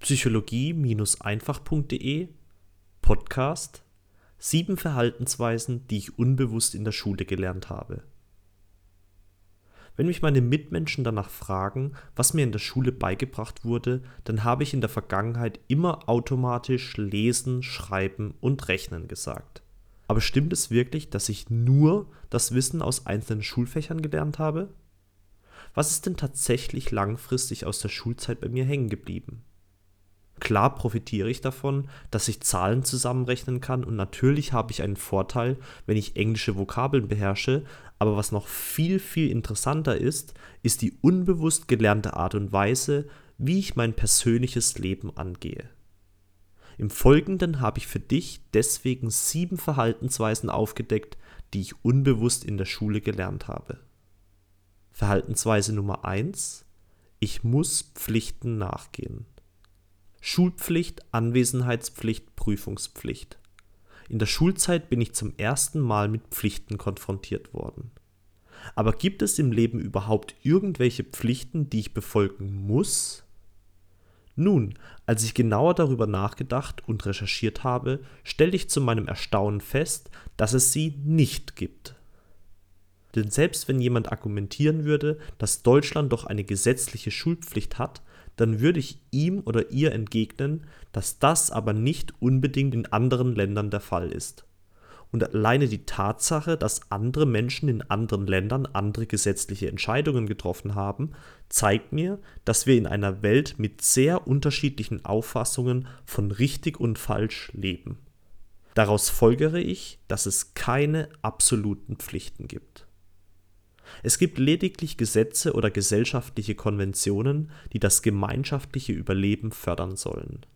psychologie-einfach.de Podcast Sieben Verhaltensweisen, die ich unbewusst in der Schule gelernt habe. Wenn mich meine Mitmenschen danach fragen, was mir in der Schule beigebracht wurde, dann habe ich in der Vergangenheit immer automatisch Lesen, Schreiben und Rechnen gesagt. Aber stimmt es wirklich, dass ich nur das Wissen aus einzelnen Schulfächern gelernt habe? Was ist denn tatsächlich langfristig aus der Schulzeit bei mir hängen geblieben? Klar profitiere ich davon, dass ich Zahlen zusammenrechnen kann und natürlich habe ich einen Vorteil, wenn ich englische Vokabeln beherrsche, aber was noch viel, viel interessanter ist, ist die unbewusst gelernte Art und Weise, wie ich mein persönliches Leben angehe. Im Folgenden habe ich für dich deswegen sieben Verhaltensweisen aufgedeckt, die ich unbewusst in der Schule gelernt habe. Verhaltensweise Nummer 1. Ich muss Pflichten nachgehen. Schulpflicht, Anwesenheitspflicht, Prüfungspflicht. In der Schulzeit bin ich zum ersten Mal mit Pflichten konfrontiert worden. Aber gibt es im Leben überhaupt irgendwelche Pflichten, die ich befolgen muss? Nun, als ich genauer darüber nachgedacht und recherchiert habe, stellte ich zu meinem Erstaunen fest, dass es sie nicht gibt. Denn selbst wenn jemand argumentieren würde, dass Deutschland doch eine gesetzliche Schulpflicht hat, dann würde ich ihm oder ihr entgegnen, dass das aber nicht unbedingt in anderen Ländern der Fall ist. Und alleine die Tatsache, dass andere Menschen in anderen Ländern andere gesetzliche Entscheidungen getroffen haben, zeigt mir, dass wir in einer Welt mit sehr unterschiedlichen Auffassungen von richtig und falsch leben. Daraus folgere ich, dass es keine absoluten Pflichten gibt. Es gibt lediglich Gesetze oder gesellschaftliche Konventionen, die das gemeinschaftliche Überleben fördern sollen.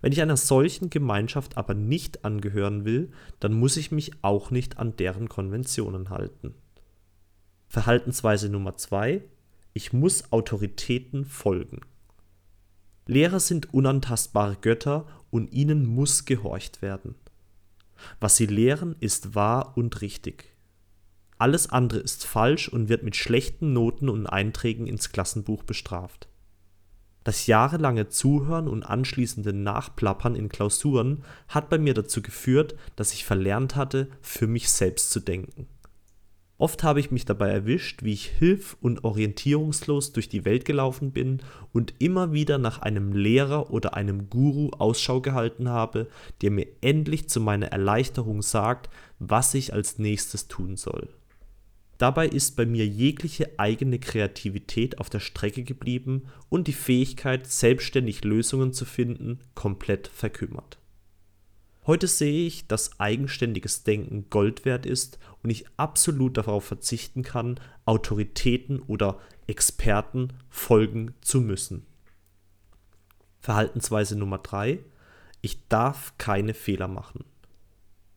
Wenn ich einer solchen Gemeinschaft aber nicht angehören will, dann muss ich mich auch nicht an deren Konventionen halten. Verhaltensweise Nummer 2. Ich muss Autoritäten folgen. Lehrer sind unantastbare Götter und ihnen muss gehorcht werden. Was sie lehren, ist wahr und richtig. Alles andere ist falsch und wird mit schlechten Noten und Einträgen ins Klassenbuch bestraft. Das jahrelange Zuhören und anschließende Nachplappern in Klausuren hat bei mir dazu geführt, dass ich verlernt hatte, für mich selbst zu denken. Oft habe ich mich dabei erwischt, wie ich hilf- und orientierungslos durch die Welt gelaufen bin und immer wieder nach einem Lehrer oder einem Guru Ausschau gehalten habe, der mir endlich zu meiner Erleichterung sagt, was ich als nächstes tun soll. Dabei ist bei mir jegliche eigene Kreativität auf der Strecke geblieben und die Fähigkeit, selbstständig Lösungen zu finden, komplett verkümmert. Heute sehe ich, dass eigenständiges Denken Gold wert ist und ich absolut darauf verzichten kann, Autoritäten oder Experten folgen zu müssen. Verhaltensweise Nummer 3. Ich darf keine Fehler machen.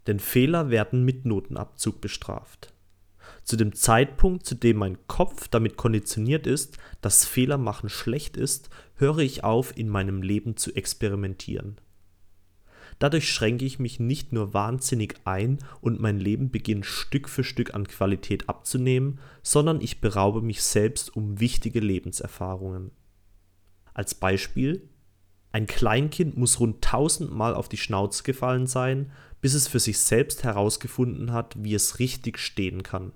Denn Fehler werden mit Notenabzug bestraft. Zu dem Zeitpunkt, zu dem mein Kopf damit konditioniert ist, dass Fehler machen schlecht ist, höre ich auf, in meinem Leben zu experimentieren. Dadurch schränke ich mich nicht nur wahnsinnig ein und mein Leben beginnt Stück für Stück an Qualität abzunehmen, sondern ich beraube mich selbst um wichtige Lebenserfahrungen. Als Beispiel, ein Kleinkind muss rund tausendmal auf die Schnauze gefallen sein, bis es für sich selbst herausgefunden hat, wie es richtig stehen kann.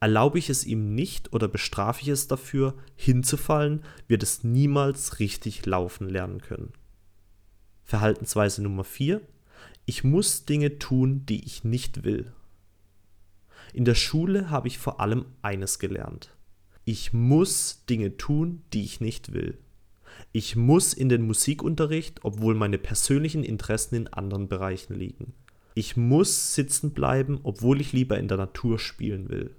Erlaube ich es ihm nicht oder bestrafe ich es dafür, hinzufallen, wird es niemals richtig laufen lernen können. Verhaltensweise Nummer 4. Ich muss Dinge tun, die ich nicht will. In der Schule habe ich vor allem eines gelernt. Ich muss Dinge tun, die ich nicht will. Ich muss in den Musikunterricht, obwohl meine persönlichen Interessen in anderen Bereichen liegen. Ich muss sitzen bleiben, obwohl ich lieber in der Natur spielen will.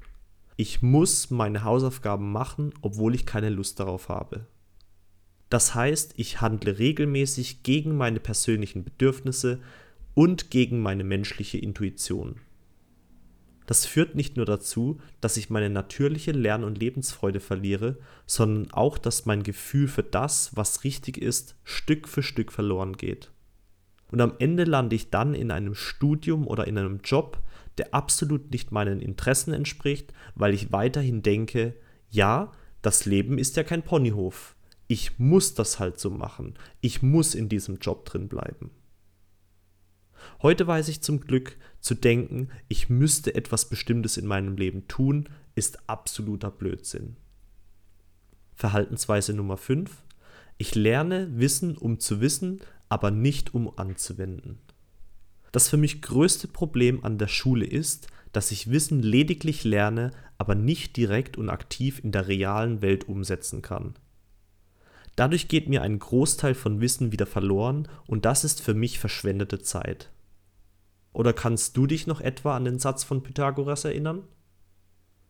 Ich muss meine Hausaufgaben machen, obwohl ich keine Lust darauf habe. Das heißt, ich handle regelmäßig gegen meine persönlichen Bedürfnisse und gegen meine menschliche Intuition. Das führt nicht nur dazu, dass ich meine natürliche Lern- und Lebensfreude verliere, sondern auch, dass mein Gefühl für das, was richtig ist, Stück für Stück verloren geht. Und am Ende lande ich dann in einem Studium oder in einem Job, der absolut nicht meinen Interessen entspricht, weil ich weiterhin denke, ja, das Leben ist ja kein Ponyhof. ich muss das halt so machen, ich muss in diesem Job drin bleiben. Heute weiß ich zum Glück, zu denken, ich müsste etwas Bestimmtes in meinem Leben tun, ist absoluter Blödsinn. Verhaltensweise Nummer 5. Ich lerne Wissen, um zu wissen, aber nicht um anzuwenden. Das für mich größte Problem an der Schule ist, dass ich Wissen lediglich lerne, aber nicht direkt und aktiv in der realen Welt umsetzen kann. Dadurch geht mir ein Großteil von Wissen wieder verloren und das ist für mich verschwendete Zeit. Oder kannst du dich noch etwa an den Satz von Pythagoras erinnern?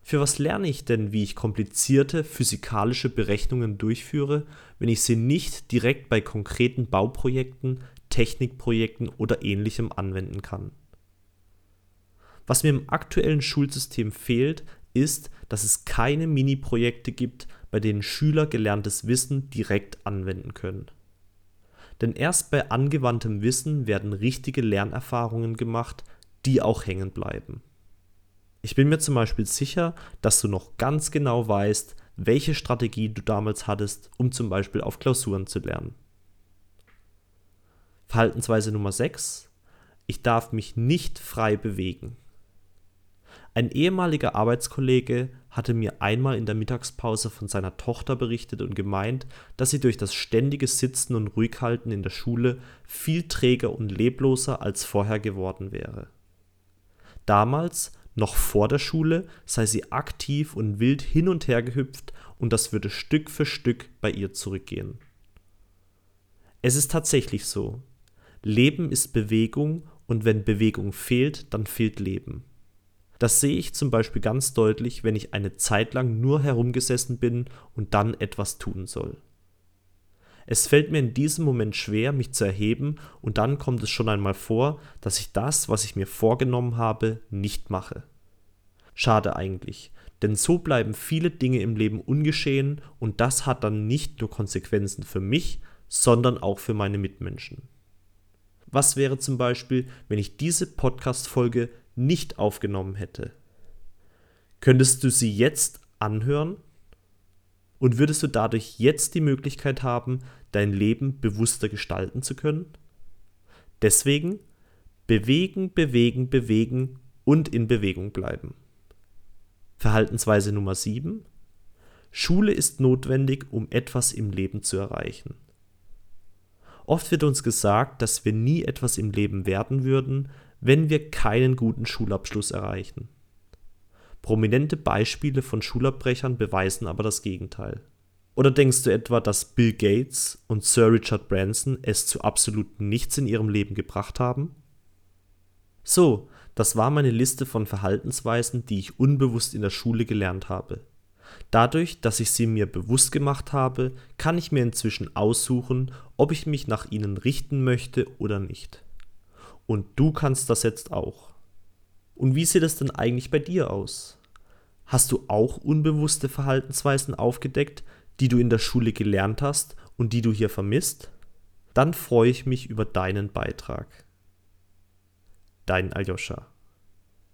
Für was lerne ich denn, wie ich komplizierte physikalische Berechnungen durchführe, wenn ich sie nicht direkt bei konkreten Bauprojekten, Technikprojekten oder ähnlichem anwenden kann? Was mir im aktuellen Schulsystem fehlt, ist, dass es keine Mini-Projekte gibt, bei denen Schüler gelerntes Wissen direkt anwenden können. Denn erst bei angewandtem Wissen werden richtige Lernerfahrungen gemacht, die auch hängen bleiben. Ich bin mir zum Beispiel sicher, dass du noch ganz genau weißt, welche Strategie du damals hattest, um zum Beispiel auf Klausuren zu lernen. Verhaltensweise Nummer 6. Ich darf mich nicht frei bewegen. Ein ehemaliger Arbeitskollege hatte mir einmal in der Mittagspause von seiner Tochter berichtet und gemeint, dass sie durch das ständige Sitzen und Ruhighalten in der Schule viel träger und lebloser als vorher geworden wäre. Damals, noch vor der Schule, sei sie aktiv und wild hin und her gehüpft und das würde Stück für Stück bei ihr zurückgehen. Es ist tatsächlich so. Leben ist Bewegung und wenn Bewegung fehlt, dann fehlt Leben. Das sehe ich zum Beispiel ganz deutlich, wenn ich eine Zeit lang nur herumgesessen bin und dann etwas tun soll. Es fällt mir in diesem Moment schwer, mich zu erheben, und dann kommt es schon einmal vor, dass ich das, was ich mir vorgenommen habe, nicht mache. Schade eigentlich, denn so bleiben viele Dinge im Leben ungeschehen und das hat dann nicht nur Konsequenzen für mich, sondern auch für meine Mitmenschen. Was wäre zum Beispiel, wenn ich diese Podcast-Folge nicht aufgenommen hätte, könntest du sie jetzt anhören und würdest du dadurch jetzt die Möglichkeit haben, dein Leben bewusster gestalten zu können? Deswegen bewegen, bewegen, bewegen und in Bewegung bleiben. Verhaltensweise Nummer 7. Schule ist notwendig, um etwas im Leben zu erreichen. Oft wird uns gesagt, dass wir nie etwas im Leben werden würden, wenn wir keinen guten Schulabschluss erreichen. Prominente Beispiele von Schulabbrechern beweisen aber das Gegenteil. Oder denkst du etwa, dass Bill Gates und Sir Richard Branson es zu absolut nichts in ihrem Leben gebracht haben? So, das war meine Liste von Verhaltensweisen, die ich unbewusst in der Schule gelernt habe. Dadurch, dass ich sie mir bewusst gemacht habe, kann ich mir inzwischen aussuchen, ob ich mich nach ihnen richten möchte oder nicht. Und du kannst das jetzt auch. Und wie sieht es denn eigentlich bei dir aus? Hast du auch unbewusste Verhaltensweisen aufgedeckt, die du in der Schule gelernt hast und die du hier vermisst? Dann freue ich mich über deinen Beitrag. Dein Aljoscha.